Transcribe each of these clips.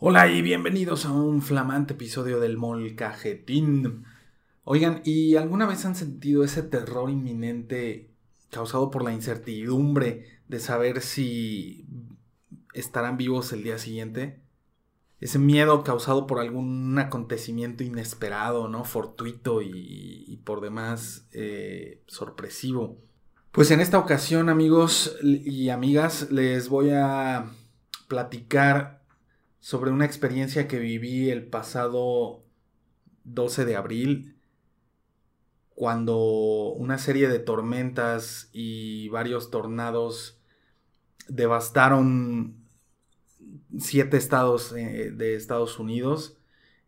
Hola y bienvenidos a un flamante episodio del Molcajetín. Oigan, ¿y alguna vez han sentido ese terror inminente causado por la incertidumbre de saber si estarán vivos el día siguiente? Ese miedo causado por algún acontecimiento inesperado, ¿no? Fortuito y, por demás eh, sorpresivo. Pues en esta ocasión, amigos y amigas, les voy a platicar sobre una experiencia que viví el pasado 12 de abril, cuando una serie de tormentas y varios tornados devastaron siete estados eh, de Estados Unidos.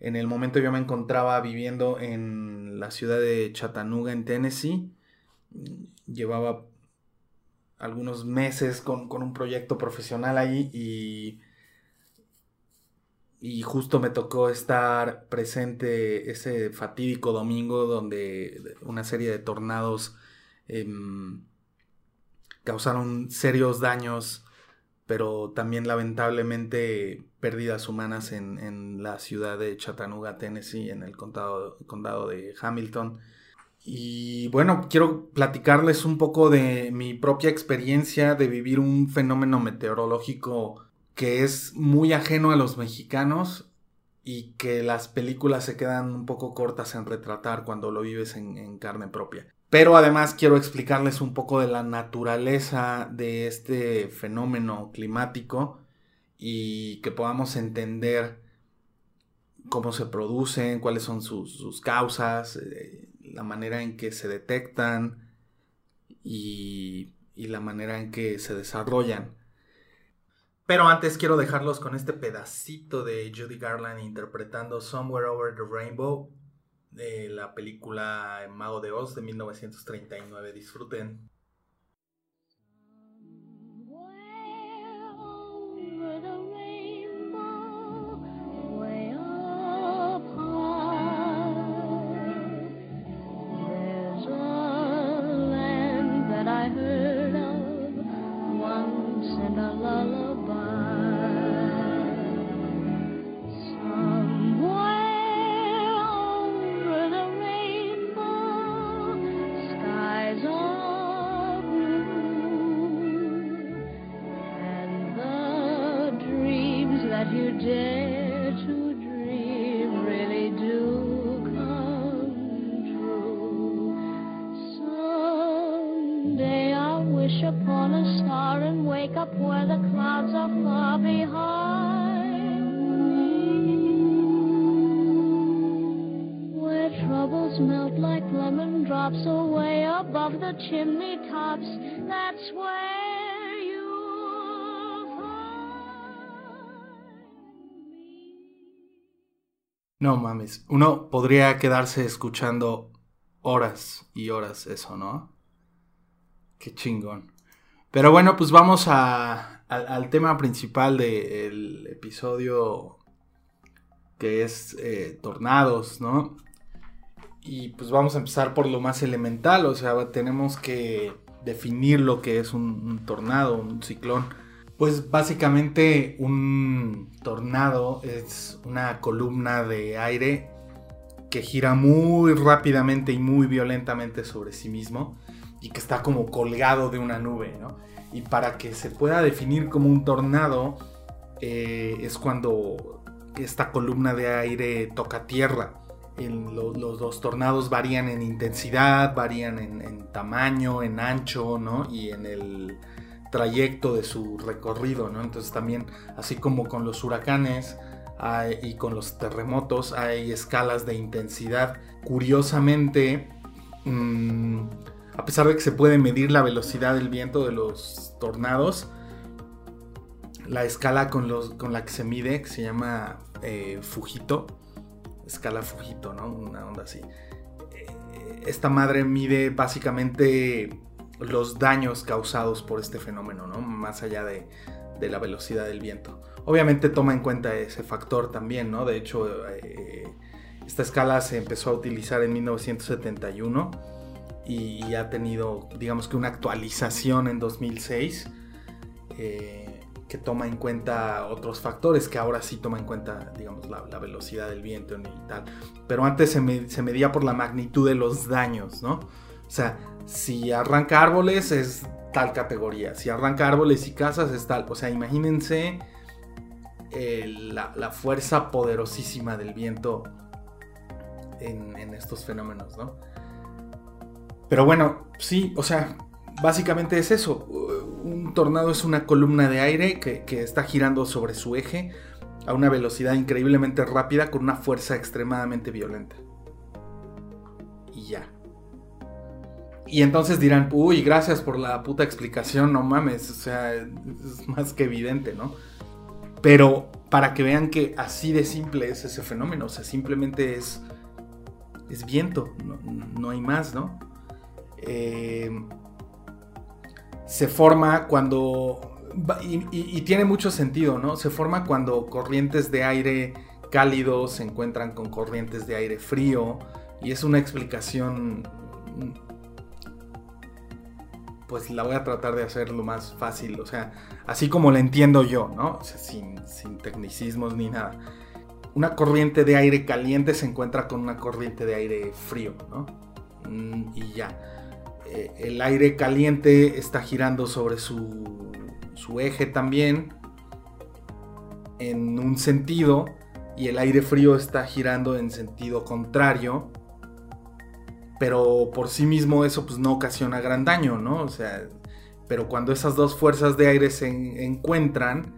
En el momento yo me encontraba viviendo en la ciudad de Chattanooga, en Tennessee. Llevaba algunos meses con, con un proyecto profesional ahí y y justo me tocó estar presente ese fatídico domingo donde una serie de tornados em, causaron serios daños, pero también lamentablemente pérdidas humanas en, la ciudad de Chattanooga, Tennessee, en el condado, condado de Hamilton. Y bueno, quiero platicarles un poco de mi propia experiencia de vivir un fenómeno meteorológico que es muy ajeno a los mexicanos y que las películas se quedan un poco cortas en retratar cuando lo vives en, carne propia. Pero además quiero explicarles un poco de la naturaleza de este fenómeno climático y que podamos entender cómo se producen, cuáles son sus, causas, eh, la manera en que se detectan y la manera en que se desarrollan. Pero antes quiero dejarlos con este pedacito de Judy Garland interpretando Somewhere Over the Rainbow de la película Mago de Oz de 1939. Disfruten. Uno podría quedarse escuchando horas y horas eso, ¿no? Qué chingón. Pero bueno, pues vamos al tema principal del episodio que es eh, tornados, ¿no? Y pues vamos a empezar por lo más elemental, o sea, tenemos que definir lo que es un tornado, un ciclón. Pues básicamente un tornado es una columna de aire que gira muy rápidamente y muy violentamente sobre sí mismo y que está como colgado de una nube, ¿no? Y para que se pueda definir como un tornado eh, es cuando esta columna de aire toca tierra. los, dos tornados varían en intensidad, varían en, en, tamaño, en ancho, ¿no? Y en el trayecto de su recorrido, ¿no? Entonces también, así como con los huracanes y con los terremotos, hay escalas de intensidad. Curiosamente, mm, a pesar de que se puede medir la velocidad del viento de los tornados, la escala con, los, con la que se mide, que se llama eh, Fujito, escala Fujito, ¿no? Una onda así. Eh, esta madre mide básicamente los daños causados por este fenómeno, ¿no? Más allá de, la velocidad del viento. Obviamente toma en cuenta ese factor también, ¿no? De hecho, eh, esta escala se empezó a utilizar en 1971 y ha tenido, digamos que una actualización en 2006. Eh, que toma en cuenta otros factores, que ahora sí toma en cuenta, digamos, la, velocidad del viento y tal. Pero antes se, se, medía por la magnitud de los daños, ¿no? O sea, si arranca árboles es tal categoría, si arranca árboles y casas es tal. O sea, imagínense eh, la, fuerza poderosísima del viento en, en estos fenómenos, ¿no? Pero bueno, sí, o sea, básicamente es eso. Un tornado es una columna de aire que, está girando sobre su eje a una velocidad increíblemente rápida con una fuerza extremadamente violenta. Y entonces dirán, uy, gracias por la puta explicación, no mames, o sea, es más que evidente, ¿no? Pero para que vean que así de simple es ese fenómeno, o sea, simplemente es, es viento, no, no hay más, ¿no? Eh, se forma cuando... Y, tiene mucho sentido, ¿no? Se forma cuando corrientes de aire cálido se encuentran con corrientes de aire frío. Y es una explicación... Pues la voy a tratar de hacer lo más fácil. O sea, así como la entiendo yo, ¿no? sin, sin tecnicismos ni nada. Una corriente de aire caliente se encuentra con una corriente de aire frío, ¿no? Mm, y ya eh, el aire caliente está girando sobre su, eje también en un sentido y el aire frío está girando en sentido contrario pero por sí mismo eso pues no ocasiona gran daño, ¿no? O sea, pero cuando esas dos fuerzas de aire se encuentran,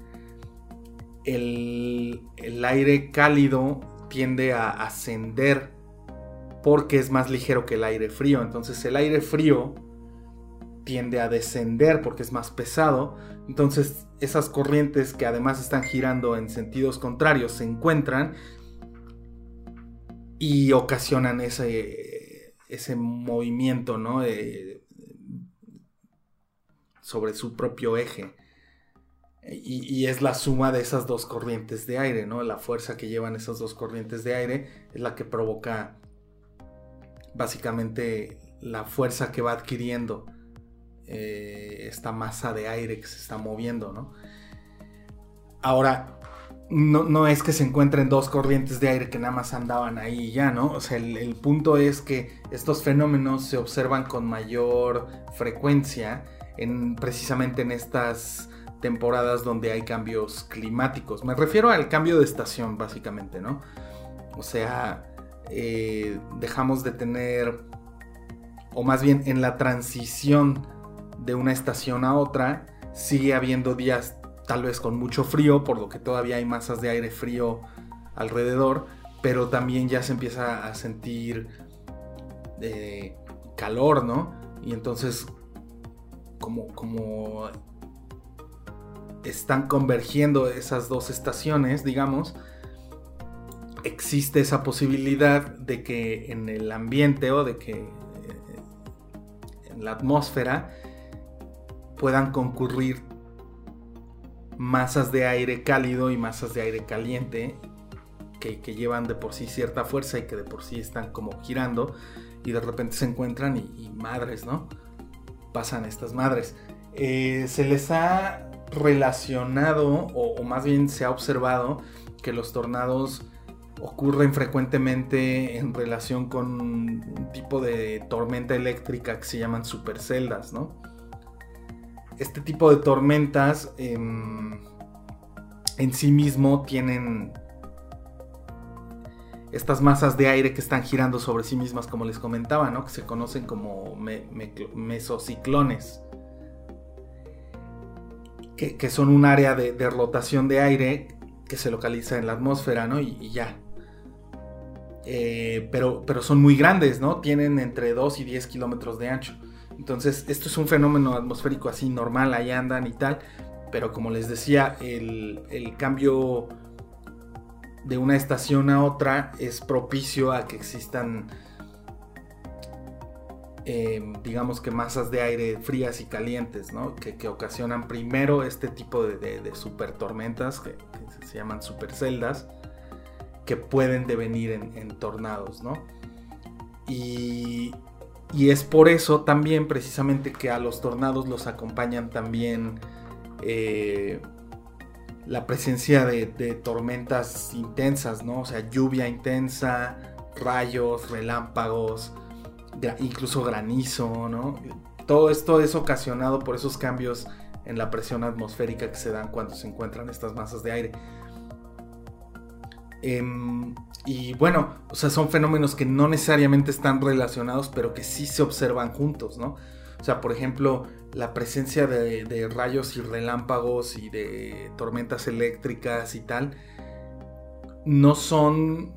el, el, aire cálido tiende a ascender porque es más ligero que el aire frío. Entonces el aire frío tiende a descender porque es más pesado. Entonces esas corrientes que además están girando en sentidos contrarios se encuentran y ocasionan ese, ese movimiento ¿no? sobre su propio eje. Y, es la suma de esas dos corrientes de aire, ¿no? La fuerza que llevan esas dos corrientes de aire es la que provoca básicamente la fuerza que va adquiriendo eh, esta masa de aire que se está moviendo, ¿no? Ahora, no, es que se encuentren dos corrientes de aire que nada más andaban ahí y ya, ¿no? O sea, el, punto es que estos fenómenos se observan con mayor frecuencia en, precisamente en estas temporadas donde hay cambios climáticos. Me refiero al cambio de estación, básicamente, ¿no? O sea, eh, dejamos de tener, o más bien en la transición de una estación a otra, sigue habiendo días tal vez con mucho frío, por lo que todavía hay masas de aire frío alrededor, pero también ya se empieza a sentir eh, calor, ¿no? Y entonces, como, como están convergiendo esas dos estaciones, digamos, existe esa posibilidad de que en el ambiente o de que eh, en la atmósfera puedan concurrir masas de aire cálido y masas de aire caliente que, llevan de por sí cierta fuerza y que de por sí están como girando y de repente se encuentran y, madres, ¿no? Pasan estas madres. Eh, se les ha relacionado o más bien se ha observado que los tornados ocurren frecuentemente en relación con un tipo de tormenta eléctrica que se llaman superceldas, ¿no? Este tipo de tormentas em, en sí mismo tienen estas masas de aire que están girando sobre sí mismas, como les comentaba, ¿no? que se conocen como mesociclones, que, son un área de, rotación de aire que se localiza en la atmósfera, ¿no? y ya, eh, pero, pero son muy grandes, ¿no? Tienen entre 2 y 10 kilómetros de ancho. Entonces, esto es un fenómeno atmosférico así normal, ahí andan y tal. Pero como les decía, el, cambio de una estación a otra es propicio a que existan, em, digamos que masas de aire frías y calientes, ¿no? Que, ocasionan primero este tipo de, super tormentas que, que se llaman superceldas que pueden devenir en, tornados, ¿no? Y, es por eso también precisamente que a los tornados los acompañan también eh, la presencia de, tormentas intensas, ¿no? O sea, lluvia intensa, rayos, relámpagos, incluso granizo, ¿no? Todo esto es ocasionado por esos cambios en la presión atmosférica que se dan cuando se encuentran estas masas de aire. Em, y bueno, o sea, son fenómenos que no necesariamente están relacionados, pero que sí se observan juntos, ¿no? O sea, por ejemplo, la presencia de, rayos y relámpagos y de tormentas eléctricas y tal, no son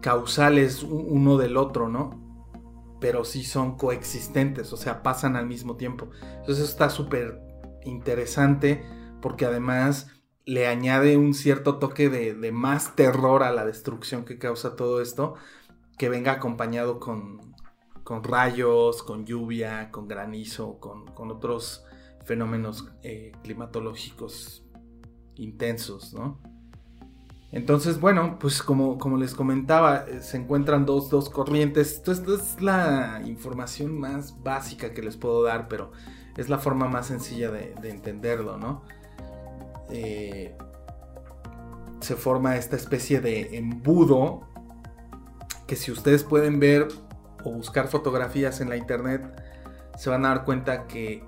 causales uno del otro, ¿no? Pero sí son coexistentes, o sea, pasan al mismo tiempo. Entonces está súper interesante porque además le añade un cierto toque de, más terror a la destrucción que causa todo esto, que venga acompañado con, rayos, con lluvia, con granizo, con, otros fenómenos eh, climatológicos intensos, ¿no? Entonces, bueno, pues como, como les comentaba, eh, se encuentran dos, corrientes. Esto, es la información más básica que les puedo dar, pero es la forma más sencilla de, entenderlo, ¿no? Eh, se forma esta especie de embudo que si ustedes pueden ver o buscar fotografías en la internet, se van a dar cuenta que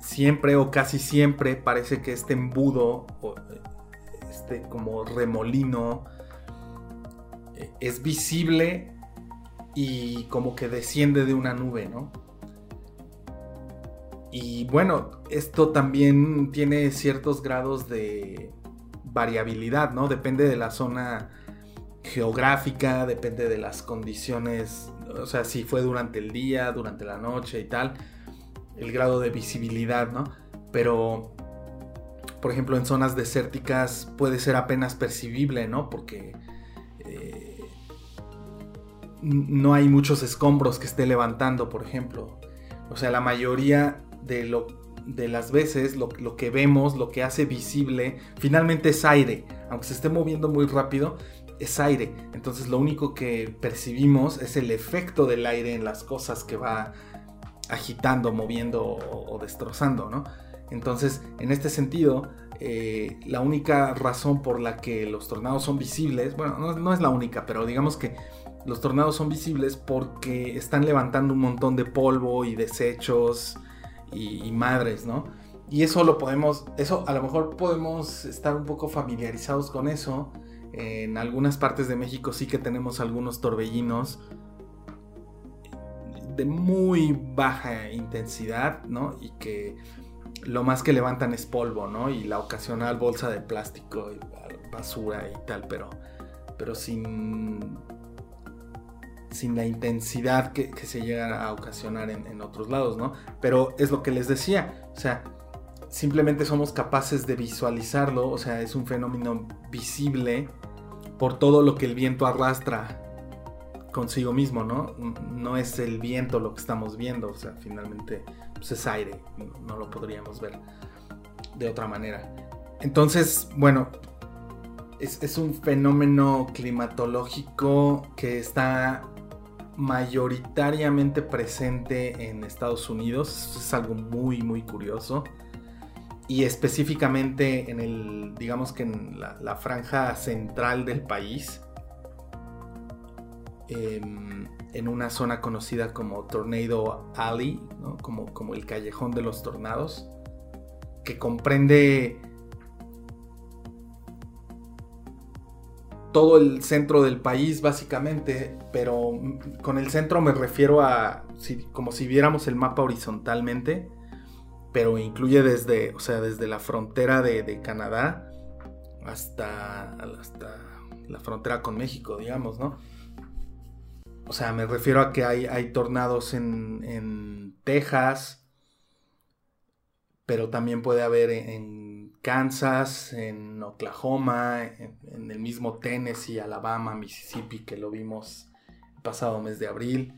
siempre o casi siempre parece que este embudo, este como remolino, eh, es visible y como que desciende de una nube, ¿no? Y bueno, esto también tiene ciertos grados de variabilidad, ¿no? Depende de la zona geográfica, depende de las condiciones, o sea, si fue durante el día, durante la noche y tal, el grado de visibilidad, ¿no? Pero, por ejemplo, en zonas desérticas puede ser apenas percibible, ¿no? Porque eh, no hay muchos escombros que esté levantando, por ejemplo. O sea, la mayoría de, lo, de las veces lo, que vemos, lo que hace visible, finalmente es aire. Aunque se esté moviendo muy rápido, es aire. Entonces lo único que percibimos es el efecto del aire en las cosas que va agitando, moviendo o, destrozando, ¿no? Entonces, en este sentido, eh, la única razón por la que los tornados son visibles, bueno, no, no, es la única, pero digamos que los tornados son visibles porque están levantando un montón de polvo y desechos y, madres, ¿no? Y eso lo podemos, eso a lo mejor podemos estar un poco familiarizados con eso. En algunas partes de México sí que tenemos algunos torbellinos de muy baja intensidad, ¿no? Y que lo más que levantan es polvo, ¿no? Y la ocasional bolsa de plástico y basura y tal, pero, pero sin sin la intensidad que, se llega a ocasionar en, otros lados, ¿no? Pero es lo que les decía, o sea, simplemente somos capaces de visualizarlo, o sea, es un fenómeno visible por todo lo que el viento arrastra consigo mismo, ¿no? No es el viento lo que estamos viendo, o sea, finalmente pues es aire, no lo podríamos ver de otra manera. Entonces, bueno, es, es, un fenómeno climatológico que está mayoritariamente presente en Estados Unidos. es algo muy, muy curioso. Y específicamente en el, digamos que en la, franja central del país. Em, en una zona conocida como Tornado Alley, como, como el callejón de los tornados, que comprende todo el centro del país básicamente, pero con el centro me refiero a como si viéramos el mapa horizontalmente, pero incluye desde, o sea, desde la frontera de, Canadá hasta, hasta la frontera con México, digamos, ¿no? O sea, me refiero a que hay, hay tornados en, en Texas, pero también puede haber en Kansas, en Oklahoma, en, el mismo Tennessee, Alabama, Mississippi, que lo vimos el pasado mes de abril,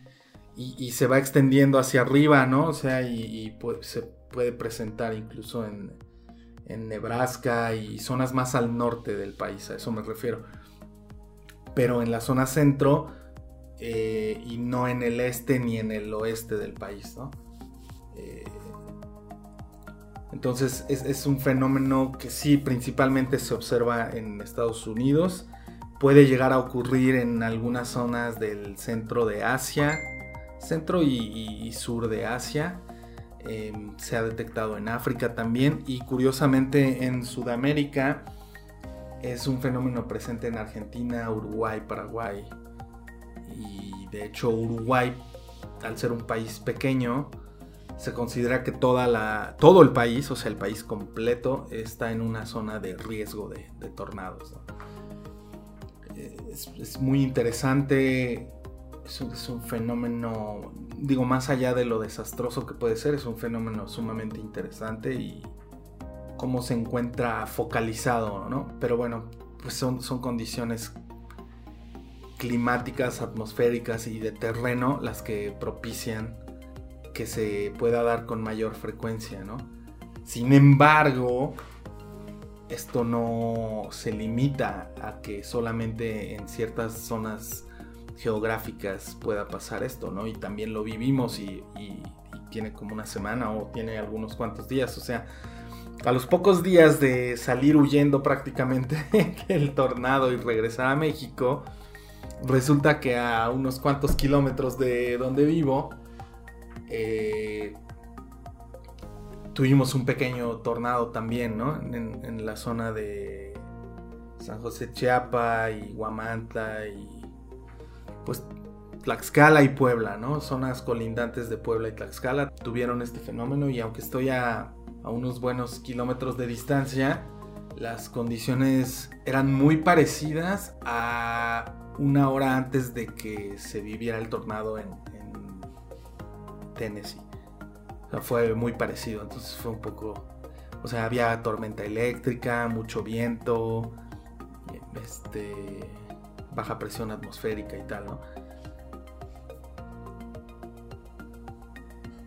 y, se va extendiendo hacia arriba, ¿no? O sea, y, se puede presentar incluso en, Nebraska y zonas más al norte del país, a eso me refiero. Pero en la zona centro eh, y no en el este ni en el oeste del país, ¿no? Eh, Entonces es, un fenómeno que sí principalmente se observa en Estados Unidos. Puede llegar a ocurrir en algunas zonas del centro de Asia, centro y, sur de Asia. Em, se ha detectado en África también y curiosamente en Sudamérica es un fenómeno presente en Argentina, Uruguay, Paraguay. Y de hecho Uruguay, al ser un país pequeño, se considera que toda la, todo el país, o sea, el país completo, está en una zona de riesgo de, tornados. Eh, es, muy interesante, es un, fenómeno, digo, más allá de lo desastroso que puede ser, es un fenómeno sumamente interesante y cómo se encuentra focalizado, ¿no? Pero bueno, pues son, son condiciones climáticas, atmosféricas y de terreno las que propician que se pueda dar con mayor frecuencia, ¿no? Sin embargo, esto no se limita a que solamente en ciertas zonas geográficas pueda pasar esto, ¿no? Y también lo vivimos y, tiene como una semana o tiene algunos cuantos días, o sea, a los pocos días de salir huyendo prácticamente del tornado y regresar a México, resulta que a unos cuantos kilómetros de donde vivo, eh, tuvimos un pequeño tornado también, ¿no? En, la zona de San José Chiapa y Guamantla y pues Tlaxcala y Puebla, ¿no? Zonas colindantes de Puebla y Tlaxcala tuvieron este fenómeno y aunque estoy a a unos buenos kilómetros de distancia, las condiciones eran muy parecidas a una hora antes de que se viviera el tornado en, Tennessee. O sea, fue muy parecido, entonces fue un poco... O sea, había tormenta eléctrica, mucho viento, este, baja presión atmosférica y tal, ¿no?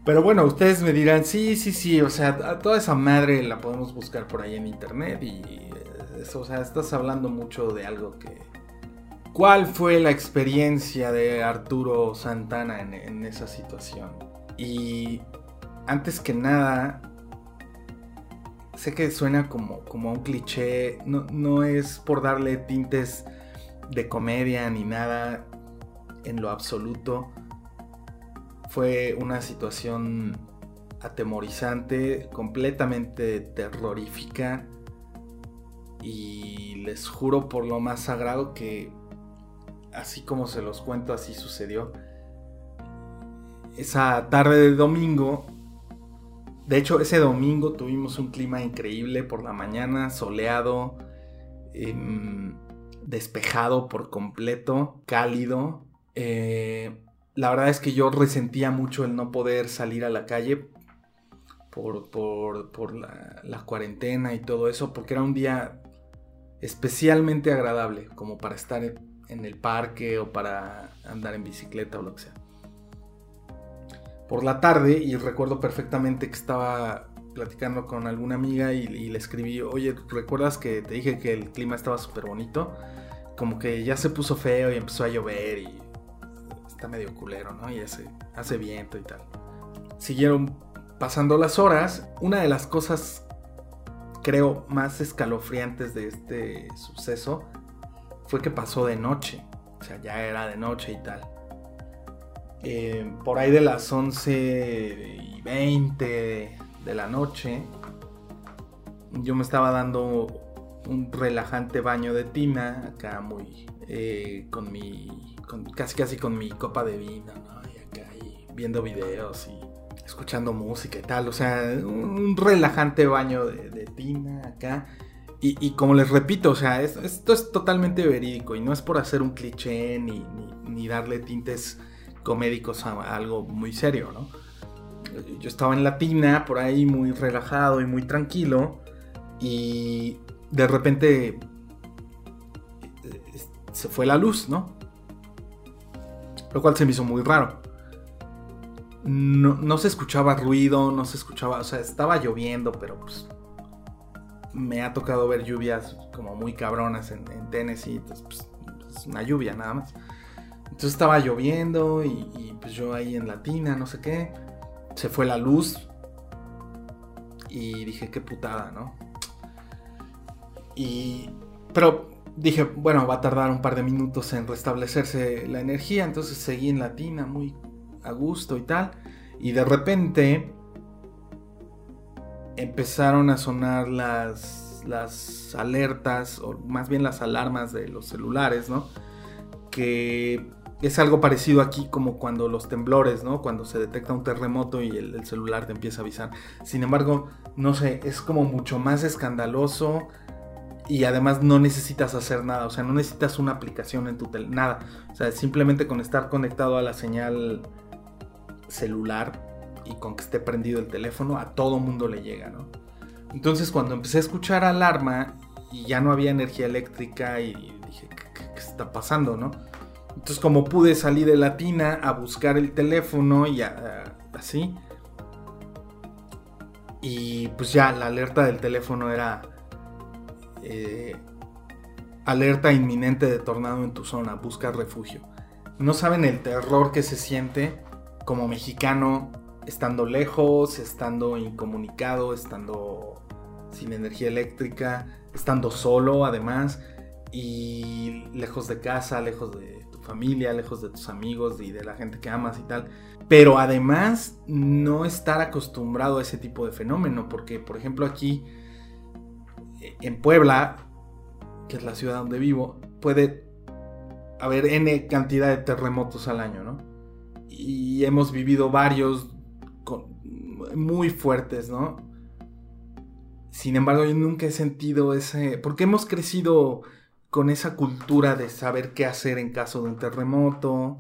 Pero bueno, ustedes me dirán, sí, sí, sí, o sea, toda esa madre la podemos buscar por ahí en internet y eso, o sea, estás hablando mucho de algo que... ¿Cuál fue la experiencia de Arturo Santana en, esa situación? Y antes que nada, sé que suena como, como un cliché, no, no es por darle tintes de comedia ni nada en lo absoluto fue una situación atemorizante, completamente terrorífica. Y les juro por lo más sagrado que así como se los cuento, así sucedió. Esa tarde de domingo, de hecho ese domingo tuvimos un clima increíble por la mañana, soleado, em, despejado por completo, cálido. Eh, la verdad es que yo resentía mucho el no poder salir a la calle por, la, cuarentena y todo eso, porque era un día especialmente agradable, como para estar en el parque o para andar en bicicleta o lo que sea. Por la tarde, y recuerdo perfectamente que estaba platicando con alguna amiga y, le escribí, oye, ¿recuerdas que te dije que el clima estaba súper bonito? Como que ya se puso feo y empezó a llover y está medio culero, ¿no? Y hace, hace viento y tal. Siguieron pasando las horas. Una de las cosas, creo, más escalofriantes de este suceso fue que pasó de noche. O sea, ya era de noche y tal. Eh, por ahí de las 11 y 20 de la noche, yo me estaba dando un relajante baño de tina, acá muy eh, con mi casi casi con mi copa de vino, ¿no? Y acá viendo videos y escuchando música y tal. O sea, un relajante baño de, tina acá. Y, como les repito, o sea, esto, es totalmente verídico y no es por hacer un cliché ni, ni, darle tintes comédicos a, algo muy serio, ¿no? Yo estaba en la tina, por ahí muy relajado y muy tranquilo y de repente eh, se fue la luz, ¿no? lo cual se me hizo muy raro. No, se escuchaba ruido, no se escuchaba, o sea, estaba lloviendo, pero pues me ha tocado ver lluvias como muy cabronas en, Tennessee, pues es una lluvia nada más. Entonces estaba lloviendo y, pues yo ahí en la tina, no sé qué, se fue la luz y dije, qué putada, ¿no? Y... Pero dije, bueno, va a tardar un par de minutos en restablecerse la energía, entonces seguí en la tina muy a gusto y tal. Y de repente empezaron a sonar las, las alertas, o más bien las alarmas de los celulares, ¿no? Que es algo parecido aquí como cuando los temblores, ¿no? Cuando se detecta un terremoto y el, celular te empieza a avisar. Sin embargo, no sé, es como mucho más escandaloso y además no necesitas hacer nada, o sea, no necesitas una aplicación en tu teléfono, nada. O sea, simplemente con estar conectado a la señal celular y con que esté prendido el teléfono, a todo mundo le llega, ¿no? Entonces cuando empecé a escuchar alarma y ya no había energía eléctrica y dije, ¿qué, qué está pasando, no? Entonces como pude salir de la tina a buscar el teléfono y así. Y pues ya la alerta del teléfono era eh, alerta inminente de tornado en tu zona, busca refugio. No saben el terror que se siente como mexicano estando lejos, estando incomunicado, estando sin energía eléctrica, estando solo además y lejos de casa, lejos de familia, lejos de tus amigos y de la gente que amas y tal. Pero además no estar acostumbrado a ese tipo de fenómeno, porque por ejemplo aquí eh, en Puebla, que es la ciudad donde vivo, puede haber n cantidad de terremotos al año, ¿no? Y hemos vivido varios muy fuertes, ¿no? Sin embargo, yo nunca he sentido ese... Porque hemos crecido con esa cultura de saber qué hacer en caso de un terremoto.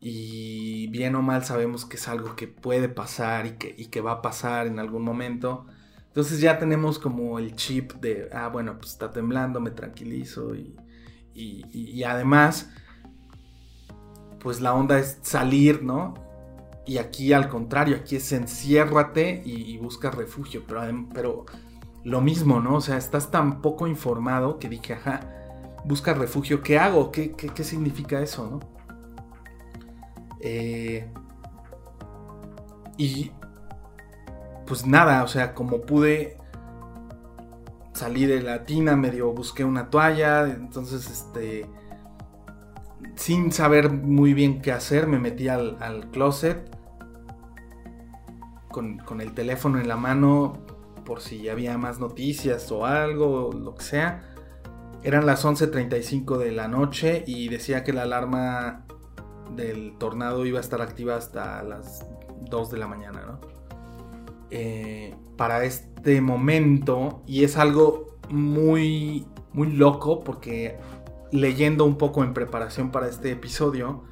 Y bien o mal sabemos que es algo que puede pasar y que, que va a pasar en algún momento. Entonces ya tenemos como el chip de, ah, bueno, pues está temblando, me tranquilizo. Y, y, además, pues la onda es salir, ¿no? Y aquí al contrario, aquí es enciérrate y, busca refugio. Pero, pero lo mismo, ¿no? O sea, estás tan poco informado que dije, ajá, busca refugio, ¿qué hago? ¿Qué, qué, significa eso, no? Eh, y pues nada, o sea, como pude salí de la tina, medio busqué una toalla, entonces este sin saber muy bien qué hacer, me metí al, closet con, con, el teléfono en la mano, por si había más noticias o algo, lo que sea. Eran las 11.35 de la noche y decía que la alarma del tornado iba a estar activa hasta las 2 de la mañana, ¿no? Eh, para este momento, y es algo muy, muy loco porque leyendo un poco en preparación para este episodio,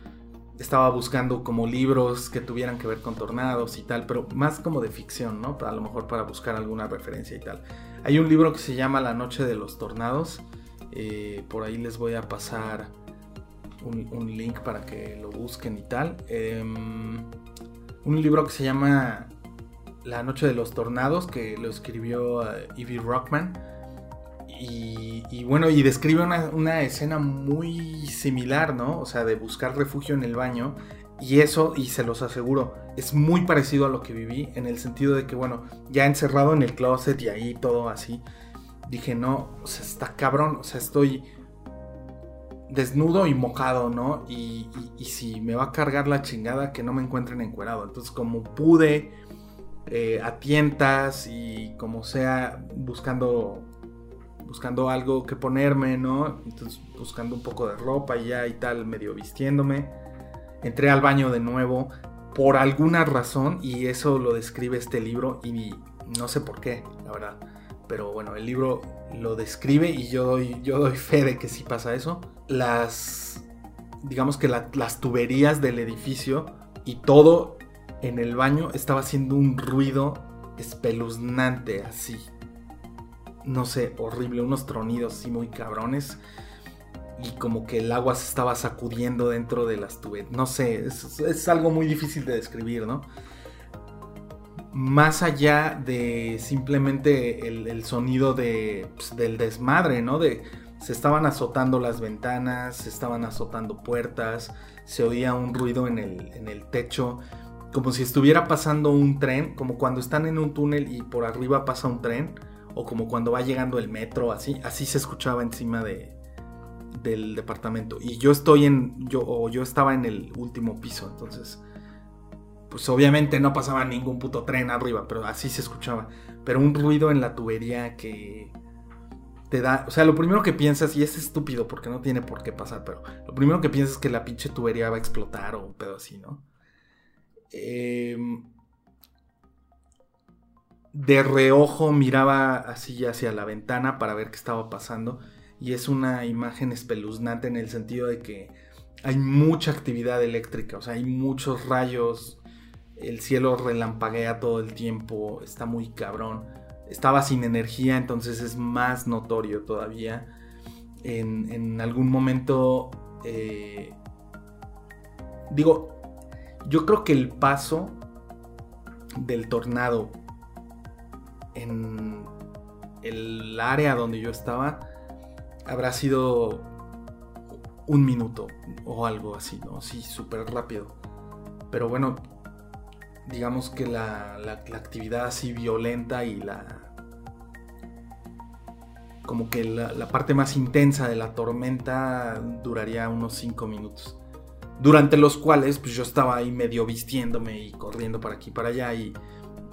estaba buscando como libros que tuvieran que ver con tornados y tal, pero más como de ficción, ¿no? A lo mejor para buscar alguna referencia y tal. Hay un libro que se llama La Noche de los Tornados. Eh, por ahí les voy a pasar un, link para que lo busquen y tal. Em, un libro que se llama La Noche de los Tornados, que lo escribió uh, Evie Rockman y, bueno, y describe una, escena muy similar, ¿no? O sea, de buscar refugio en el baño. Y eso, y se los aseguro, es muy parecido a lo que viví, en el sentido de que, bueno, ya encerrado en el closet y ahí todo así, dije, no, o sea, está cabrón, o sea, estoy desnudo y mojado, ¿no? Y, si me va a cargar la chingada, que no me encuentren encuerado. Entonces, como pude, eh, a tientas y como sea, buscando buscando algo que ponerme, ¿no? Entonces buscando un poco de ropa y ya y tal, medio vistiéndome. Entré al baño de nuevo por alguna razón y eso lo describe este libro y no sé por qué, la verdad. Pero bueno, el libro lo describe y yo doy, yo doy fe de que sí pasa eso. Las, digamos que las tuberías del edificio y todo en el baño estaba haciendo un ruido espeluznante así no sé, horrible, unos tronidos así muy cabrones. Y como que el agua se estaba sacudiendo dentro de las tuberías. No sé, es, algo muy difícil de describir, ¿no? Más allá de simplemente el, sonido de, pues, del desmadre, ¿no? De, se estaban azotando las ventanas, se estaban azotando puertas, se oía un ruido en el, en el techo como si estuviera pasando un tren, como cuando están en un túnel y por arriba pasa un tren, o como cuando va llegando el metro, así, así se escuchaba encima de, del departamento. Y yo estoy en, yo, o yo estaba en el último piso, entonces, pues obviamente no pasaba ningún puto tren arriba, pero así se escuchaba. Pero un ruido en la tubería que te da, o sea, lo primero que piensas, y es estúpido porque no tiene por qué pasar, pero lo primero que piensas es que la pinche tubería va a explotar o un pedo así, ¿no? Em, de reojo miraba así hacia la ventana para ver qué estaba pasando y es una imagen espeluznante en el sentido de que hay mucha actividad eléctrica, o sea, hay muchos rayos, el cielo relampaguea todo el tiempo, está muy cabrón. Estaba sin energía, entonces es más notorio todavía. En, algún momento, eh, digo, yo creo que el paso del tornado en el área donde yo estaba habrá sido un minuto o algo así, ¿no? Sí, súper rápido. Pero bueno, digamos que la, actividad así violenta y la... Como que la, la, parte más intensa de la tormenta duraría unos 5 minutos. Durante los cuales pues yo estaba ahí medio vistiéndome y corriendo para aquí y para allá y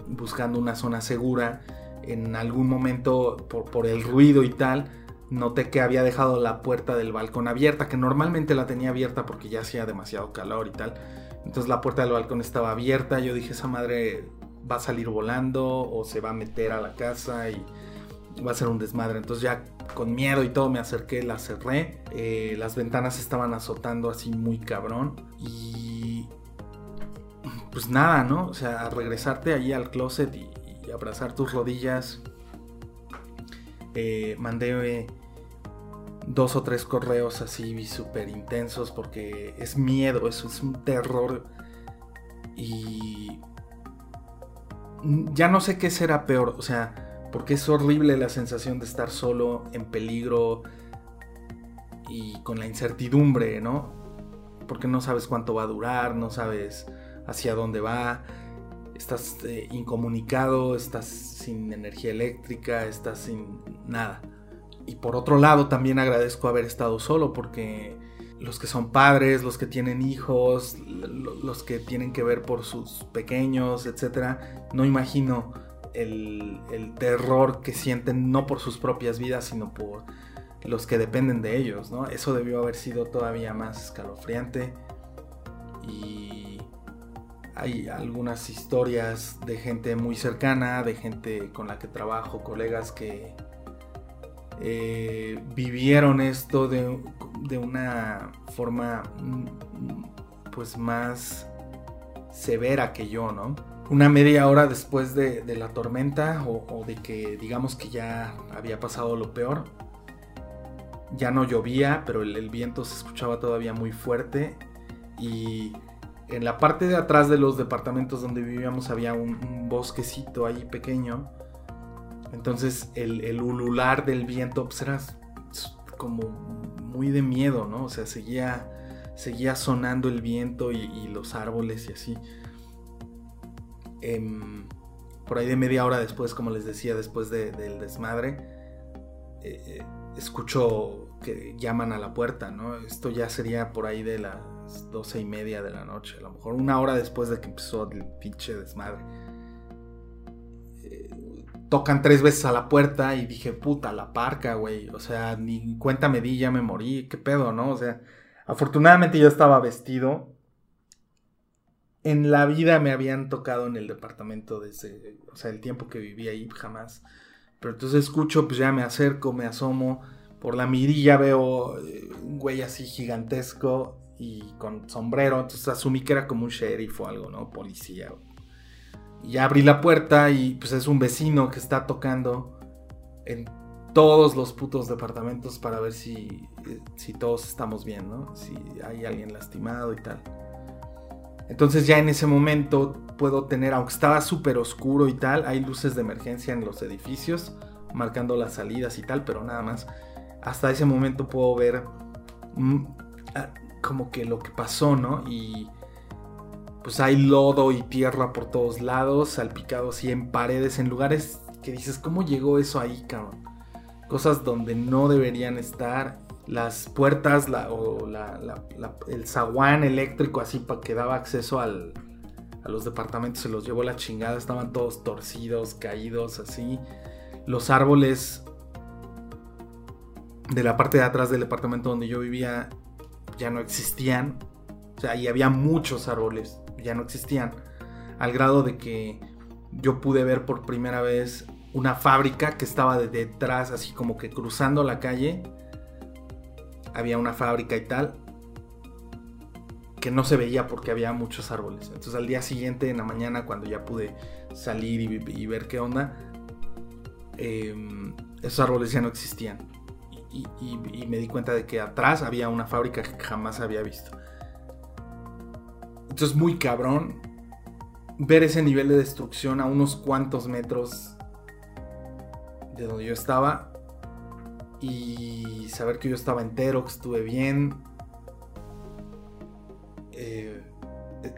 buscando una zona segura. En algún momento por, el ruido y tal, noté que había dejado la puerta del balcón abierta, que normalmente la tenía abierta porque ya hacía demasiado calor y tal. Entonces la puerta del balcón estaba abierta, yo dije, esa madre va a salir volando o se va a meter a la casa y va a ser un desmadre. Entonces ya con miedo y todo me acerqué, la cerré. Eh, las ventanas estaban azotando así muy cabrón. Y pues nada, ¿no? O sea, regresarte ahí al closet y, abrazar tus rodillas. Eh, mandé dos o tres correos así súper intensos porque es miedo, eso es un terror. Y ya no sé qué será peor, o sea, porque es horrible la sensación de estar solo, en peligro y con la incertidumbre, ¿no? Porque no sabes cuánto va a durar, no sabes hacia dónde va, estás eh, incomunicado, estás sin energía eléctrica, estás sin nada y por otro lado también agradezco haber estado solo porque los que son padres, los que tienen hijos, los que tienen que ver por sus pequeños, etcétera, no imagino el, terror que sienten no por sus propias vidas, sino por los que dependen de ellos, ¿no? Eso debió haber sido todavía más escalofriante. Y hay algunas historias de gente muy cercana, de gente con la que trabajo, colegas que eh, vivieron esto de, una forma mm, pues más severa que yo, ¿no? Una media hora después de, la tormenta o, de que digamos que ya había pasado lo peor, ya no llovía, pero el, viento se escuchaba todavía muy fuerte y en la parte de atrás de los departamentos donde vivíamos había un bosquecito ahí pequeño entonces el, ulular del viento pues era como muy de miedo, ¿no? O sea, seguía, seguía sonando el viento y, los árboles y así. Em, por ahí de media hora después, como les decía, después del desmadre, eh, eh, escucho que llaman a la puerta, ¿no? Esto ya sería por ahí de las doce y media de la noche, a lo mejor una hora después de que empezó el pinche desmadre tocan tres veces a la puerta y dije, puta, la parca, güey. O sea, ni cuenta me di, ya me morí, qué pedo, ¿no? O sea, afortunadamente yo estaba vestido. En la vida me habían tocado en el departamento desde, o sea, el tiempo que viví ahí, jamás. Pero entonces escucho, pues ya me acerco, me asomo. Por la mirilla veo eh, un güey así gigantesco y con sombrero. Entonces asumí que era como un sheriff o algo, ¿no? Policía. Y abrí la puerta y pues es un vecino que está tocando en todos los putos departamentos para ver si, si todos estamos bien, ¿no? Si hay alguien lastimado y tal. Entonces ya en ese momento puedo tener, aunque estaba súper oscuro y tal, hay luces de emergencia en los edificios, marcando las salidas y tal, pero nada más. Hasta ese momento puedo ver mm, ah, como que lo que pasó, ¿no? Y pues hay lodo y tierra por todos lados, salpicados y en paredes, en lugares que dices, ¿cómo llegó eso ahí, cabrón? Cosas donde no deberían estar. Las puertas o el zaguán eléctrico así para que daba acceso al, a los departamentos se los llevó la chingada, estaban todos torcidos, caídos así. Los árboles de la parte de atrás del departamento donde yo vivía ya no existían. O sea, ahí había muchos árboles, ya no existían. Al grado de que yo pude ver por primera vez una fábrica que estaba de detrás, así como que cruzando la calle. Había una fábrica y tal. Que no se veía porque había muchos árboles. Entonces al día siguiente, en la mañana, cuando ya pude salir y, ver qué onda, em, esos árboles ya no existían. Y, me di cuenta de que atrás había una fábrica que jamás había visto. Entonces muy cabrón ver ese nivel de destrucción a unos cuantos metros de donde yo estaba y saber que yo estaba entero, que estuve bien, eh,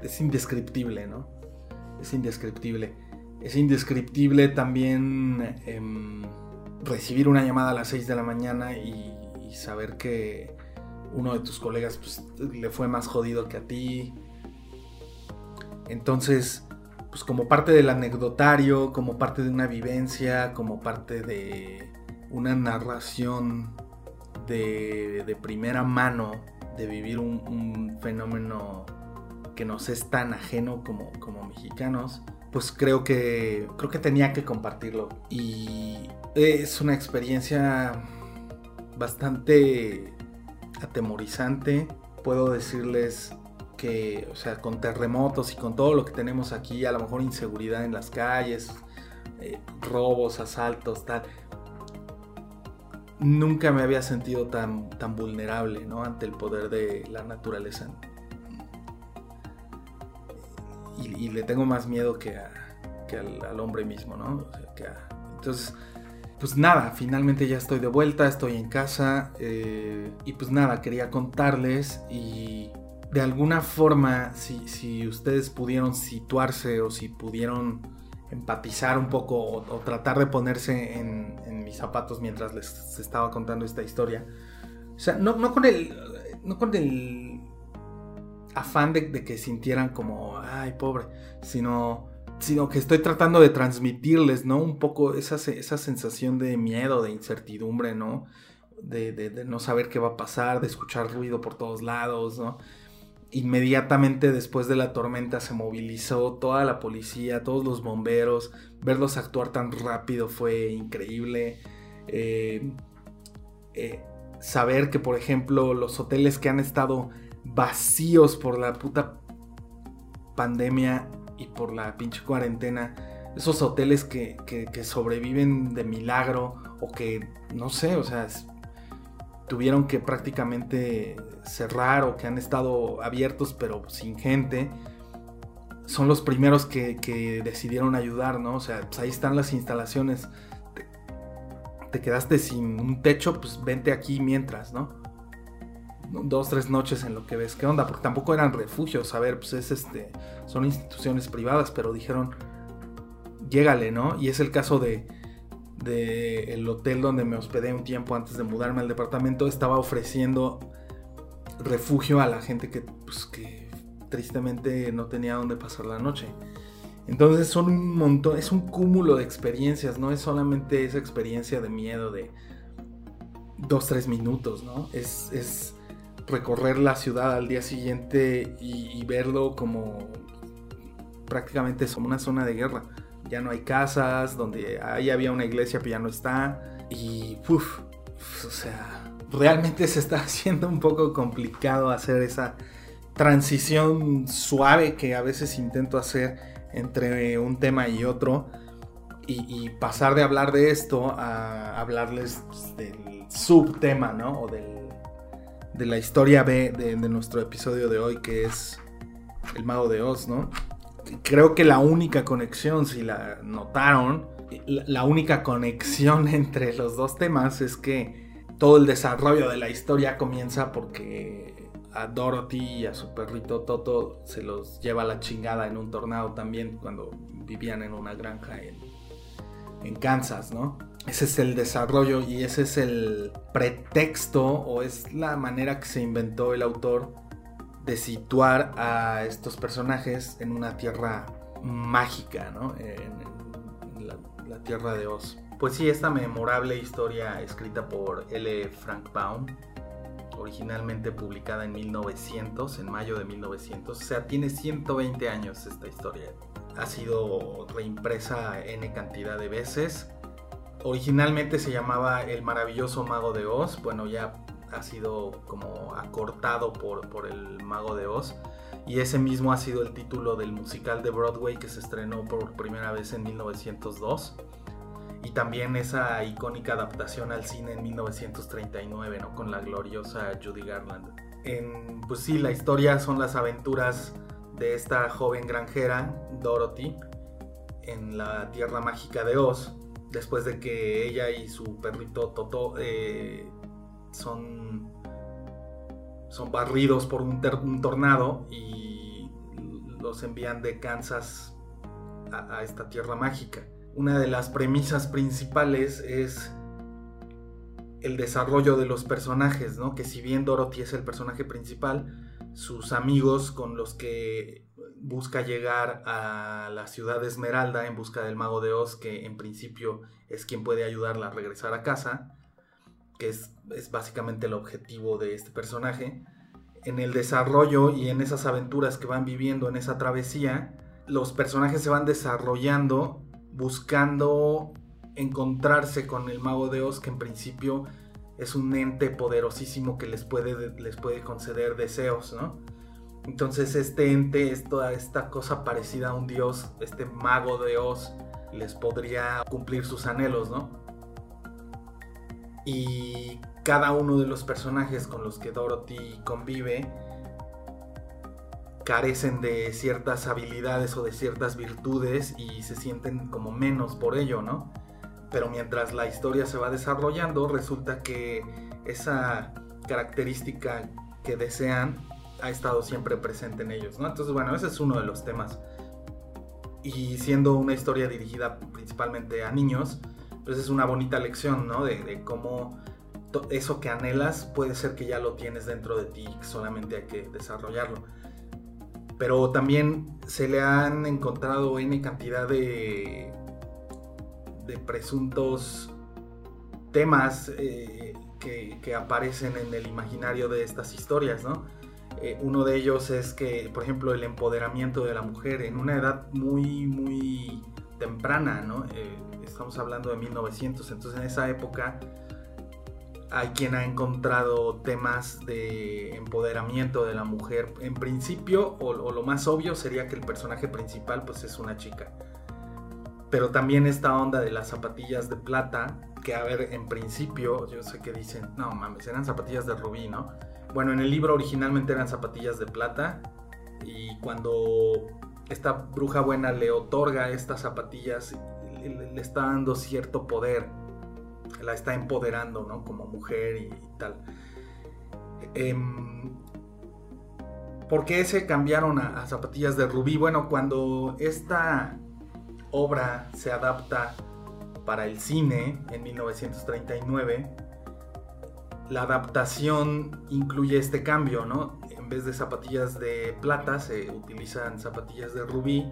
es indescriptible, ¿no? Es indescriptible. Es indescriptible también em, recibir una llamada a las 6 de la mañana y, saber que uno de tus colegas pues, le fue más jodido que a ti. Entonces, pues como parte del anecdotario, como parte de una vivencia, como parte de una narración de, primera mano, de vivir un, fenómeno que nos es tan ajeno como, como mexicanos, pues creo que, creo que tenía que compartirlo. Y es una experiencia bastante atemorizante. Puedo decirles que, o sea, con terremotos y con todo lo que tenemos aquí, a lo mejor inseguridad en las calles, eh, robos, asaltos, tal. Nunca me había sentido tan, tan vulnerable, ¿no? Ante el poder de la naturaleza. Y, le tengo más miedo que, al, hombre mismo, ¿no? entonces, pues nada, finalmente ya estoy de vuelta, estoy en casa. Eh, y pues nada, quería contarles y de alguna forma, si, ustedes pudieron situarse o si pudieron empatizar un poco o, tratar de ponerse en, mis zapatos mientras les estaba contando esta historia. O sea, no, con el. No con el afán de, que sintieran como, ay, pobre, sino, sino que estoy tratando de transmitirles, ¿no? Un poco esa, esa sensación de miedo, de incertidumbre, ¿no? De, no saber qué va a pasar, de escuchar ruido por todos lados, ¿no? inmediatamente después de la tormenta se movilizó toda la policía, todos los bomberos. Verlos actuar tan rápido fue increíble. Eh, eh, saber que, por ejemplo, los hoteles que han estado vacíos por la puta pandemia y por la pinche cuarentena, esos hoteles que, que sobreviven de milagro o que, no sé, o sea, tuvieron que prácticamente cerrar o que han estado abiertos pero sin gente, son los primeros que, decidieron ayudar, ¿no? O sea, pues ahí están las instalaciones. Te, quedaste sin un techo, pues vente aquí mientras, ¿no? Dos, tres noches en lo que ves qué onda, porque tampoco eran refugios, a ver, pues es este, son instituciones privadas, pero dijeron, llégale, ¿no? Y es el caso de, del hotel donde me hospedé un tiempo antes de mudarme al departamento estaba ofreciendo refugio a la gente que, pues, que tristemente no tenía donde pasar la noche. Entonces son un montón, es un cúmulo de experiencias, no es solamente esa experiencia de miedo de dos, tres minutos, ¿no? Es, es recorrer la ciudad al día siguiente y, y verlo como prácticamente como una zona de guerra ya no hay casas, donde ahí había una iglesia pero ya no está. Y, uff, o sea, realmente se está haciendo un poco complicado hacer esa transición suave que a veces intento hacer entre un tema y otro. Y, pasar de hablar de esto a hablarles del subtema, ¿no? O del, de la historia B de, nuestro episodio de hoy, que es el mago de Oz, ¿no? creo que la única conexión, si la notaron, la única conexión entre los dos temas es que todo el desarrollo de la historia comienza porque a Dorothy y a su perrito Toto se los lleva la chingada en un tornado también cuando vivían en una granja en, en Kansas, ¿no? Ese es el desarrollo y ese es el pretexto o es la manera que se inventó el autor de situar a estos personajes en una tierra mágica, ¿no? En, la, la, tierra de Oz. Pues sí, esta memorable historia escrita por L. Frank Baum, originalmente publicada en 1900, en mayo de 1900, o sea, tiene 120 años esta historia. Ha sido reimpresa N cantidad de veces. Originalmente se llamaba El maravilloso mago de Oz, bueno, ya ha sido como acortado por, por el mago de Oz. Y ese mismo ha sido el título del musical de Broadway que se estrenó por primera vez en 1902 y también esa icónica adaptación al cine en 1939, ¿no? Con la gloriosa Judy Garland. En, pues sí, la historia son las aventuras de esta joven granjera, Dorothy, en la tierra mágica de Oz, después de que ella y su perrito Toto eh, son, son barridos por un, tornado y los envían de Kansas a esta tierra mágica una de las premisas principales es el desarrollo de los personajes, ¿no? Que si bien Dorothy es el personaje principal, sus amigos con los que busca llegar a la ciudad de Esmeralda en busca del mago de Oz, que en principio es quien puede ayudarla a regresar a casa, que es, es básicamente el objetivo de este personaje. En el desarrollo y en esas aventuras que van viviendo en esa travesía, los personajes se van desarrollando buscando encontrarse con el mago de Oz, que en principio es un ente poderosísimo que les puede, les puede conceder deseos, ¿no? Entonces este ente esta cosa parecida a un dios, este mago de Oz, les podría cumplir sus anhelos, ¿no? Y cada uno de los personajes con los que Dorothy convive carecen de ciertas habilidades o de ciertas virtudes y se sienten como menos por ello, ¿no? Pero mientras la historia se va desarrollando, resulta que esa característica que desean ha estado siempre presente en ellos, ¿no? Entonces, bueno, ese es uno de los temas. Y siendo una historia dirigida principalmente a niños, pues es una bonita lección, ¿no? De, de cómo eso que anhelas puede ser que ya lo tienes dentro de ti, solamente hay que desarrollarlo pero también se le han encontrado N cantidad de, de presuntos temas eh, que, aparecen en el imaginario de estas historias, ¿no? Eh, uno de ellos es que, por ejemplo, el empoderamiento de la mujer en una edad muy, muy temprana, ¿no? Eh, estamos hablando de 1900, entonces en esa época hay quien ha encontrado temas de empoderamiento de la mujer. En principio, o, lo más obvio sería que el personaje principal pues es una chica. Pero también esta onda de las zapatillas de plata, que a ver, en principio, yo sé que dicen, no mames, eran zapatillas de rubí, ¿no? Bueno, en el libro originalmente eran zapatillas de plata y cuando esta bruja buena le otorga estas zapatillas, le está dando cierto poder la está empoderando, ¿no? Como mujer y, tal. Em, ¿Por qué se cambiaron a, zapatillas de rubí? Bueno, cuando esta obra se adapta para el cine en 1939, la adaptación incluye este cambio, ¿no? En vez de zapatillas de plata se utilizan zapatillas de rubí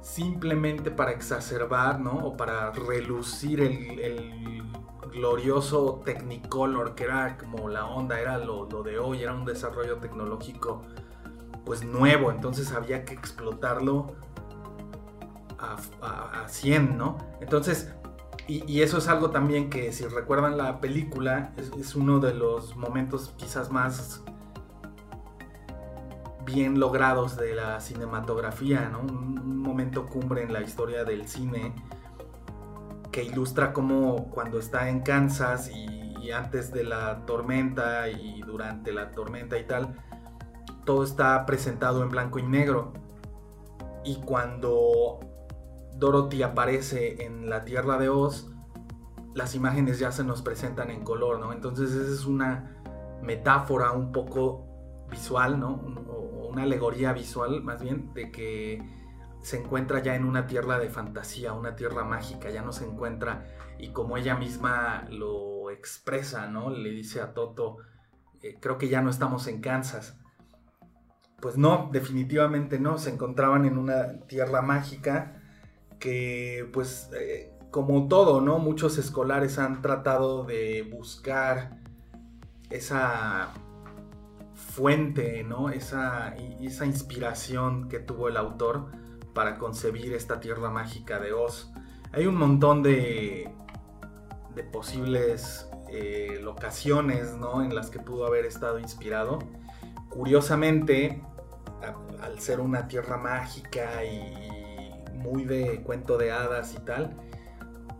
simplemente para exacerbar, ¿no? O para relucir el, glorioso Technicolor, que era como la onda, era lo, de hoy, era un desarrollo tecnológico pues nuevo, entonces había que explotarlo a, 100, ¿no? Entonces, y, eso es algo también que si recuerdan la película, es uno de los momentos quizás más bien logrados de la cinematografía, ¿no? un, momento cumbre en la historia del cine que ilustra cómo cuando está en Kansas y, antes de la tormenta y durante la tormenta y tal, todo está presentado en blanco y negro. Y cuando Dorothy aparece en la Tierra de Oz, las imágenes ya se nos presentan en color, ¿no? Entonces esa es una metáfora un poco visual, ¿no? O una alegoría visual, más bien, de que se encuentra ya en una tierra de fantasía, una tierra mágica, ya no se encuentra, y como ella misma lo expresa, ¿no? Le dice a Toto, eh, creo que ya no estamos en Kansas. Pues no, definitivamente no, se encontraban en una tierra mágica que pues eh, como todo, ¿no? Muchos escolares han tratado de buscar esa fuente, ¿no? Esa, esa inspiración que tuvo el autor para concebir esta tierra mágica de Oz. Hay un montón de, posibles eh, locaciones ¿no? en las que pudo haber estado inspirado. Curiosamente, al ser una tierra mágica y muy de cuento de hadas y tal,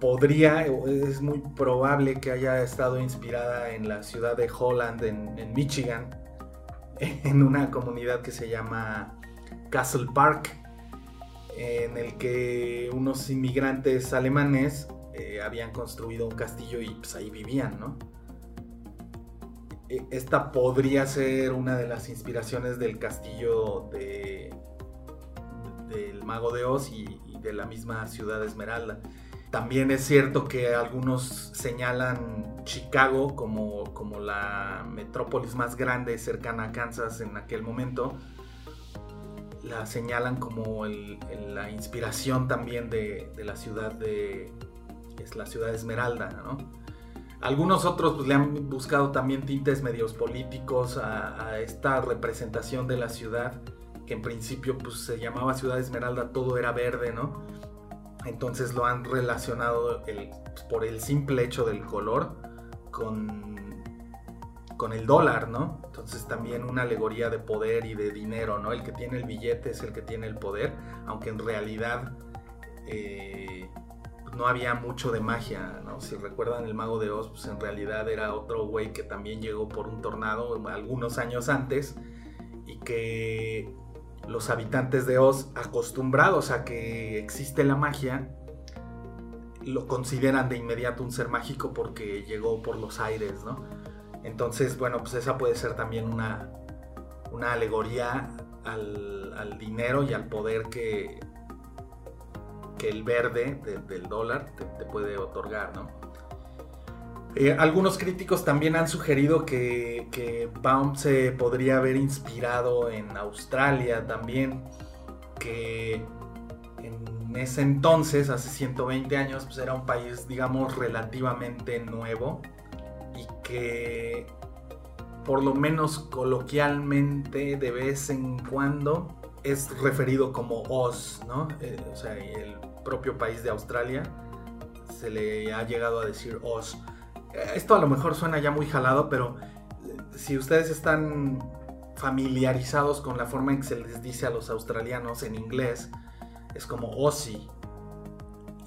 podría, es muy probable que haya estado inspirada en la ciudad de Holland, en, Michigan, en una comunidad que se llama Castle Park, en el que unos inmigrantes alemanes eh, habían construido un castillo y pues ahí vivían, ¿no? E, esta podría ser una de las inspiraciones del castillo de, del mago de Oz y, de la misma ciudad Esmeralda. También es cierto que algunos señalan Chicago como, como la metrópolis más grande cercana a Kansas en aquel momento, la señalan como la inspiración también de, la ciudad de es la ciudad Esmeralda, ¿no? Algunos otros pues, le han buscado también tintes medios políticos a, esta representación de la ciudad, en principio pues, se llamaba Ciudad Esmeralda, todo era verde, ¿no? Entonces lo han relacionado pues, por el simple hecho del color con con el dólar, ¿no? Entonces también una alegoría de poder y de dinero, ¿no? El que tiene el billete es el que tiene el poder, aunque en realidad eh, no había mucho de magia, ¿no? Si recuerdan el mago de Oz, pues en realidad era otro güey que también llegó por un tornado algunos años antes y que los habitantes de Oz, acostumbrados a que existe la magia, lo consideran de inmediato un ser mágico porque llegó por los aires, ¿no? Entonces, bueno, pues esa puede ser también una, una alegoría al, dinero y al poder que, que el verde del dólar te, puede otorgar, ¿no? Eh, algunos críticos también han sugerido que, que Baum se podría haber inspirado en Australia también, que en ese entonces, hace 120 años, pues era un país, digamos, relativamente nuevo y que por lo menos coloquialmente de vez en cuando es referido como Oz, ¿no? Eh, o sea, el propio país de Australia se le ha llegado a decir Oz. Esto a lo mejor suena ya muy jalado, pero eh, si ustedes están familiarizados con la forma en que se les dice a los australianos en inglés, es como Ozzy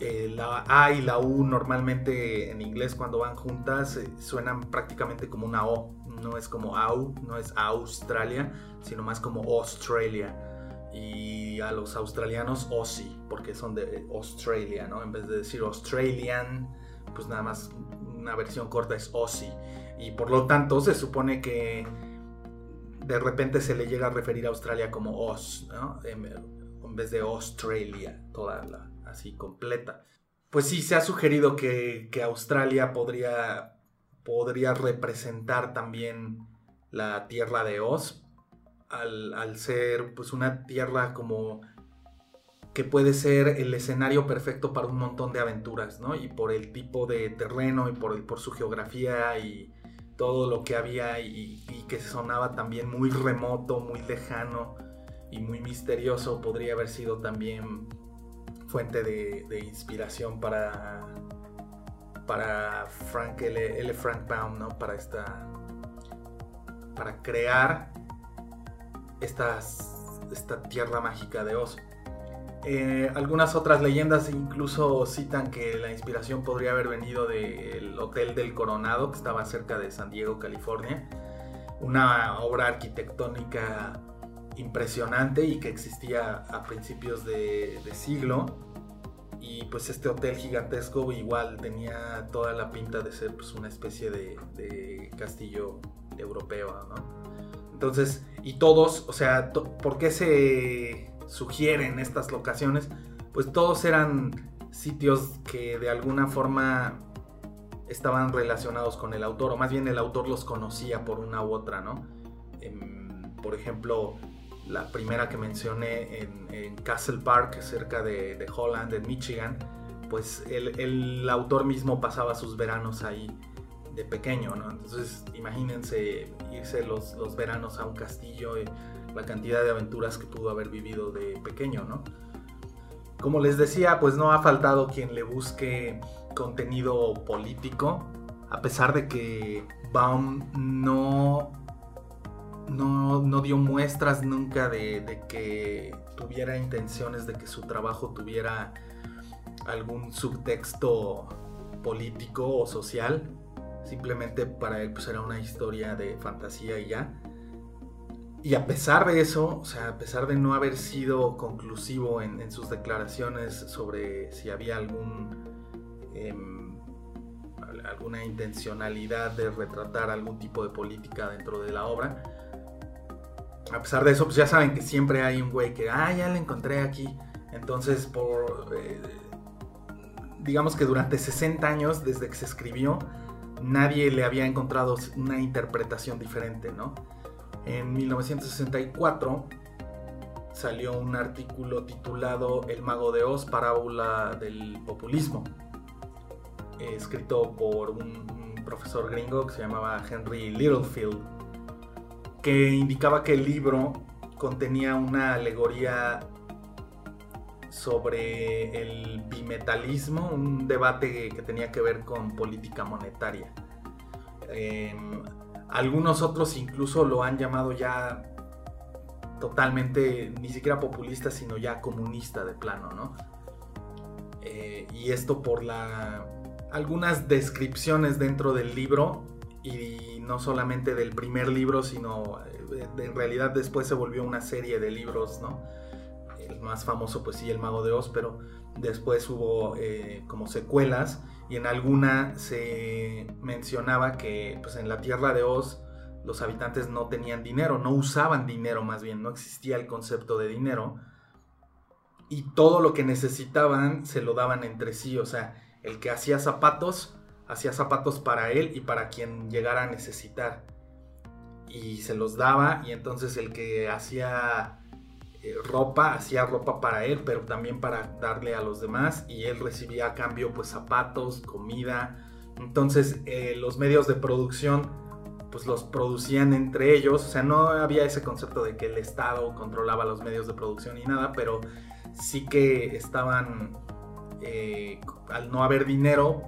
eh, la A y la U normalmente en inglés cuando van juntas eh, suenan prácticamente como una O. No es como AU, no es Australia, sino más como Australia. Y a los australianos Aussie, porque son de Australia, ¿no? En vez de decir Australian, pues nada más una versión corta es Aussie. Y por lo tanto se supone que de repente se le llega a referir a Australia como Oz, ¿no? En vez de Australia, toda la, así completa. Pues sí, se ha sugerido que, Australia podría, podría representar también la tierra de Oz, al, ser pues una tierra como que puede ser el escenario perfecto para un montón de aventuras, ¿no? Y por el tipo de terreno y por, su geografía y todo lo que había y, que sonaba también muy remoto, muy lejano y muy misterioso, podría haber sido también fuente de, inspiración para, para Frank L. Frank Baum, ¿no? Para esta. Para crear esta tierra mágica de Oz. Eh, algunas otras leyendas incluso citan que la inspiración podría haber venido del Hotel del Coronado, que estaba cerca de San Diego, California. Una obra arquitectónica impresionante y que existía a principios de, siglo. Y pues este hotel gigantesco igual tenía toda la pinta de ser pues una especie de, castillo europeo, Entonces, y todos, o sea, ¿por qué se sugieren estas locaciones? Pues todos eran sitios que de alguna forma estaban relacionados con el autor, o más bien el autor los conocía por una u otra, ¿no? Em, por ejemplo, la primera que mencioné en, Castle Park, cerca de, Holland, en Michigan, pues el, autor mismo pasaba sus veranos ahí de pequeño, ¿no? Entonces imagínense irse los, los veranos a un castillo y la cantidad de aventuras que pudo haber vivido de pequeño, ¿no? Como les decía, pues no ha faltado quien le busque contenido político, a pesar de que Baum no, no, dio muestras nunca de, que tuviera intenciones de que su trabajo tuviera algún subtexto político o social. Simplemente para él pues era una historia de fantasía y ya. Y a pesar de eso, o sea, a pesar de no haber sido conclusivo en, sus declaraciones sobre si había algún em, alguna intencionalidad de retratar algún tipo de política dentro de la obra, a pesar de eso, pues ya saben que siempre hay un güey que, ah, ya le encontré aquí. Entonces, por, eh, digamos que durante 60 años, desde que se escribió, nadie le había encontrado una interpretación diferente, ¿no? En 1964 salió un artículo titulado El mago de Oz, parábola del populismo, escrito por un, profesor gringo que se llamaba Henry Littlefield, que indicaba que el libro contenía una alegoría sobre el bimetalismo, un debate que tenía que ver con política monetaria. Em, algunos otros incluso lo han llamado ya totalmente, ni siquiera populista, sino ya comunista de plano, ¿no? Eh, y esto por la algunas descripciones dentro del libro y no solamente del primer libro, sino eh, en realidad después se volvió una serie de libros, ¿no? El más famoso, pues sí, El Mago de Oz, pero después hubo eh, como secuelas y en alguna se mencionaba que pues en la tierra de Oz los habitantes no tenían dinero, no usaban dinero más bien, no existía el concepto de dinero y todo lo que necesitaban se lo daban entre sí, o sea, el que hacía zapatos, hacía zapatos para él y para quien llegara a necesitar. Y se los daba y entonces el que hacía ropa, hacía ropa para él, pero también para darle a los demás y él recibía a cambio pues zapatos, comida. Entonces eh, los medios de producción pues los producían entre ellos, o sea, no había ese concepto de que el Estado controlaba los medios de producción y nada, pero sí que estaban, eh, al no haber dinero,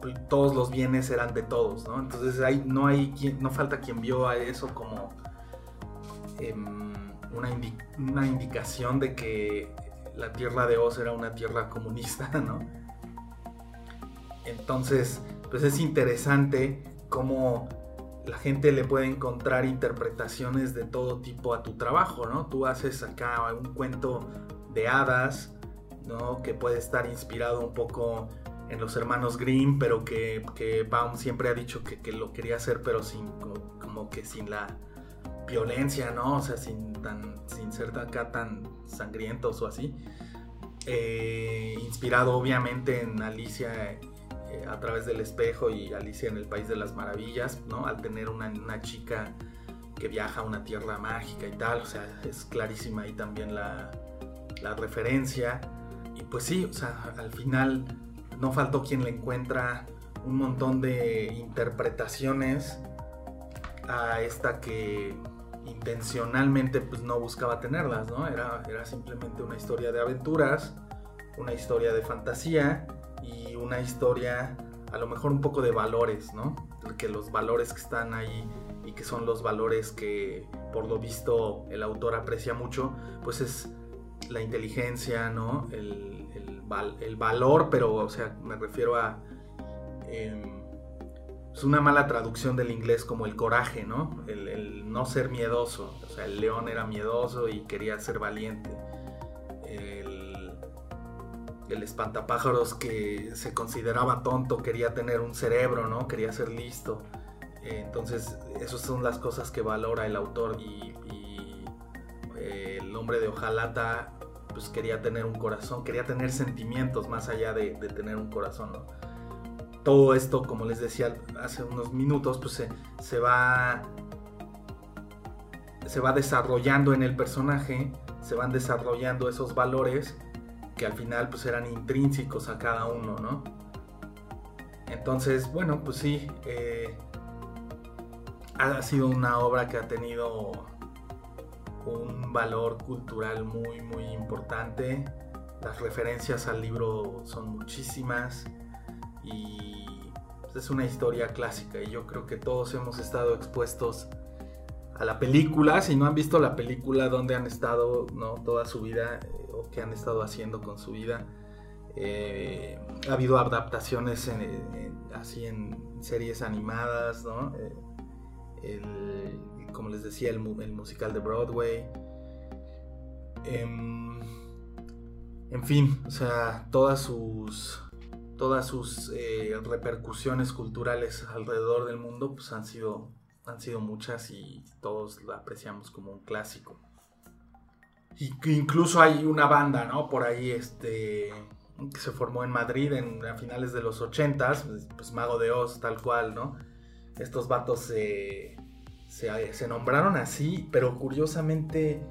pues, todos los bienes eran de todos, ¿no? Entonces ahí no hay no falta quien vio a eso como... Em, una, indicación de que la tierra de Oz era una tierra comunista, ¿no? Entonces, pues es interesante cómo la gente le puede encontrar interpretaciones de todo tipo a tu trabajo, ¿no? Tú haces acá un cuento de hadas, ¿no? Que puede estar inspirado un poco en los hermanos Grimm, pero que, que Baum siempre ha dicho que, lo quería hacer, pero sin, como que sin la violencia, ¿no? O sea, sin, tan, sin ser acá tan sangrientos o así. Eh, inspirado obviamente en Alicia eh, a través del espejo y Alicia en el País de las Maravillas, ¿no? Al tener una, chica que viaja a una tierra mágica y tal, o sea, es clarísima ahí también la, la referencia. Y pues sí, o sea, al final no faltó quien le encuentra un montón de interpretaciones a esta que intencionalmente pues no buscaba tenerlas, ¿no? Era, era simplemente una historia de aventuras, una historia de fantasía y una historia a lo mejor un poco de valores, ¿no? Que los valores que están ahí y que son los valores que por lo visto el autor aprecia mucho, pues es la inteligencia, ¿no? El, el, valor, pero o sea, me refiero a... Em, es una mala traducción del inglés como el coraje, ¿no? El, no ser miedoso. O sea, el león era miedoso y quería ser valiente. El, el espantapájaros que se consideraba tonto quería tener un cerebro, ¿no? Quería ser listo. entonces, esas son las cosas que valora el autor y, eh, el hombre de hojalata pues quería tener un corazón, quería tener sentimientos más allá de, tener un corazón, ¿no? Todo esto, como les decía hace unos minutos, pues se, se va se va desarrollando en el personaje, se van desarrollando esos valores que al final pues eran intrínsecos a cada uno, ¿no? Entonces, bueno, pues sí, eh, ha sido una obra que ha tenido un valor cultural muy, muy importante. Las referencias al libro son muchísimas y pues, es una historia clásica y yo creo que todos hemos estado expuestos a la película. Si no han visto la película, donde han estado ¿no? toda su vida eh, o qué han estado haciendo con su vida. Eh, ha habido adaptaciones así en series animadas, ¿no? Eh, como les decía, el, musical de Broadway. Em, en fin, o sea, todas sus, todas sus eh, repercusiones culturales alrededor del mundo pues han sido, han sido muchas y todos la apreciamos como un clásico. Y que incluso hay una banda, ¿no? Por ahí, este, que se formó en Madrid en, a finales de los 80s, pues, Mago de Oz, tal cual, ¿no? Estos vatos se, se, nombraron así, pero curiosamente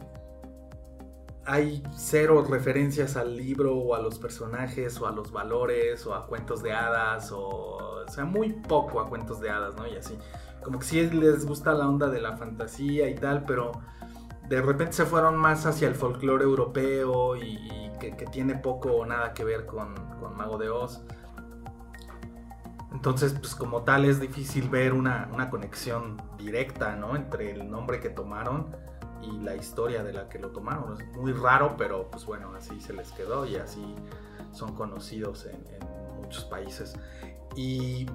hay cero referencias al libro o a los personajes o a los valores o a cuentos de hadas o, o sea, muy poco a cuentos de hadas, ¿no? Y así, como que sí les gusta la onda de la fantasía y tal, pero de repente se fueron más hacia el folclore europeo y, que, tiene poco o nada que ver con, con Mago de Oz. Entonces, pues como tal es difícil ver una, conexión directa, ¿no? Entre el nombre que tomaron y la historia de la que lo tomaron. Es muy raro, pero pues bueno, así se les quedó y así son conocidos en, muchos países. Y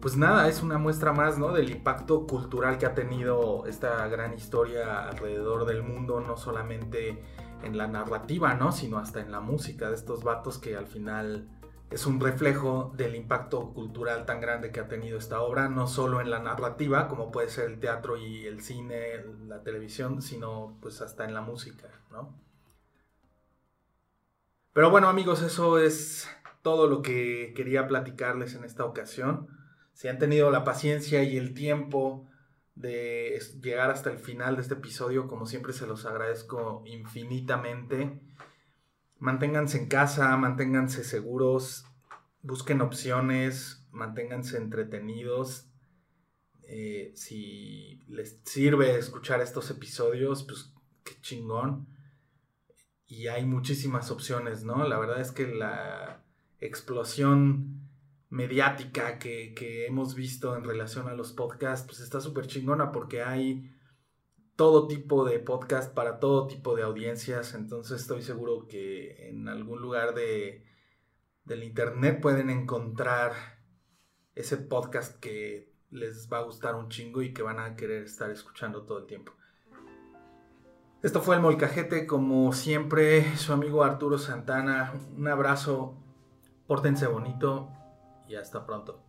pues nada, es una muestra más, ¿no? Del impacto cultural que ha tenido esta gran historia alrededor del mundo, no solamente en la narrativa, ¿no? Sino hasta en la música de estos vatos que al final es un reflejo del impacto cultural tan grande que ha tenido esta obra, no solo en la narrativa, como puede ser el teatro y el cine, la televisión, sino pues hasta en la música, ¿no? Pero bueno amigos, eso es todo lo que quería platicarles en esta ocasión. Si han tenido la paciencia y el tiempo de llegar hasta el final de este episodio, como siempre se los agradezco infinitamente manténganse en casa, manténganse seguros, busquen opciones, manténganse entretenidos. Eh, si les sirve escuchar estos episodios, pues qué chingón. Y hay muchísimas opciones, ¿no? La verdad es que la explosión mediática que, que hemos visto en relación a los podcasts, pues está súper chingona porque hay todo tipo de podcast para todo tipo de audiencias. Entonces estoy seguro que en algún lugar de, del internet pueden encontrar ese podcast que les va a gustar un chingo y que van a querer estar escuchando todo el tiempo. Esto fue el Molcajete, como siempre, su amigo Arturo Santana. Un abrazo, pórtense bonito y hasta pronto.